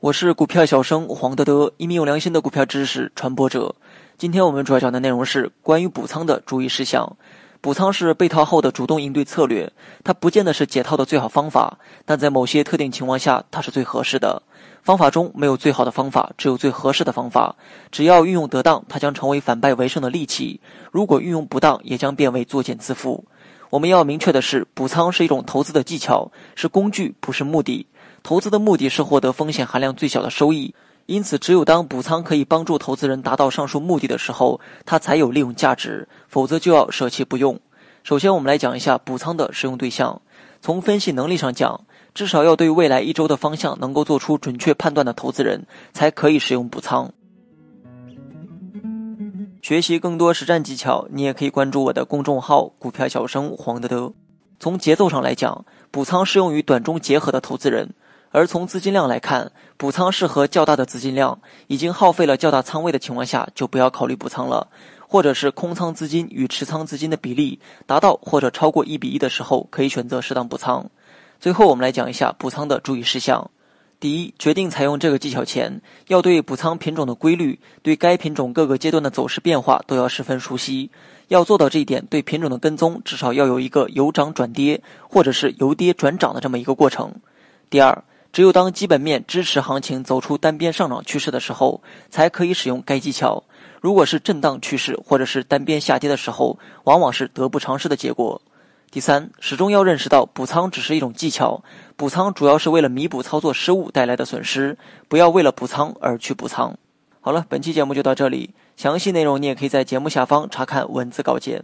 我是股票小生黄德德，一名有良心的股票知识传播者。今天我们主要讲的内容是关于补仓的注意事项。补仓是被套后的主动应对策略，它不见得是解套的最好方法，但在某些特定情况下，它是最合适的。方法中没有最好的方法，只有最合适的方法。只要运用得当，它将成为反败为胜的利器；如果运用不当，也将变为作茧自缚。我们要明确的是，补仓是一种投资的技巧，是工具，不是目的。投资的目的是获得风险含量最小的收益，因此，只有当补仓可以帮助投资人达到上述目的的时候，它才有利用价值，否则就要舍弃不用。首先，我们来讲一下补仓的使用对象。从分析能力上讲，至少要对未来一周的方向能够做出准确判断的投资人，才可以使用补仓。学习更多实战技巧，你也可以关注我的公众号“股票小生黄德德”。从节奏上来讲，补仓适用于短中结合的投资人。而从资金量来看，补仓适合较大的资金量，已经耗费了较大仓位的情况下，就不要考虑补仓了；或者是空仓资金与持仓资金的比例达到或者超过一比一的时候，可以选择适当补仓。最后，我们来讲一下补仓的注意事项。第一，决定采用这个技巧前，要对补仓品种的规律、对该品种各个阶段的走势变化都要十分熟悉。要做到这一点，对品种的跟踪至少要有一个由涨转跌，或者是由跌转涨的这么一个过程。第二。只有当基本面支持行情走出单边上涨趋势的时候，才可以使用该技巧。如果是震荡趋势或者是单边下跌的时候，往往是得不偿失的结果。第三，始终要认识到补仓只是一种技巧，补仓主要是为了弥补操作失误带来的损失，不要为了补仓而去补仓。好了，本期节目就到这里，详细内容你也可以在节目下方查看文字稿件。